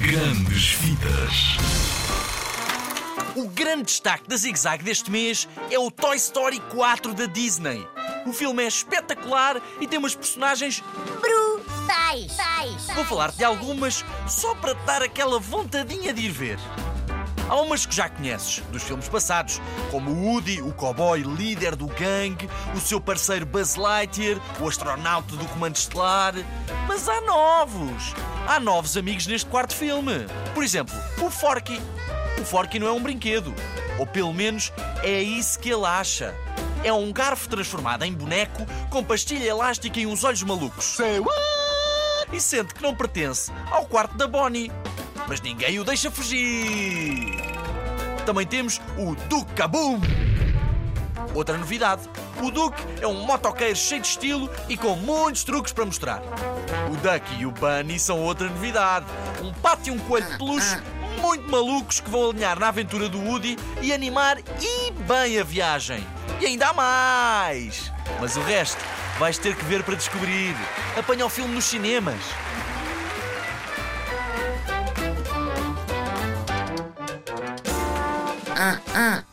Grandes Vidas. O grande destaque da Zig Zag deste mês é o Toy Story 4 da Disney. O filme é espetacular e tem umas personagens. Brutais! Vou falar de algumas só para te dar aquela vontadinha de ir ver. Há umas que já conheces, dos filmes passados, como o Woody, o cowboy líder do gangue, o seu parceiro Buzz Lightyear, o astronauta do Comando Estelar. Mas há novos! Há novos amigos neste quarto filme. Por exemplo, o Forky. O Forky não é um brinquedo. Ou pelo menos é isso que ele acha. É um garfo transformado em boneco com pastilha elástica e uns olhos malucos. E sente que não pertence ao quarto da Bonnie. Mas ninguém o deixa fugir. Também temos o Duke Kaboom. Outra novidade: o Duke é um motoqueiro cheio de estilo e com muitos truques para mostrar. O Duck e o Bunny são outra novidade: um pato e um coelho de peluche muito malucos que vão alinhar na aventura do Woody e animar e bem a viagem. E ainda há mais! Mas o resto vais ter que ver para descobrir. Apanha o filme nos cinemas. uh, uh.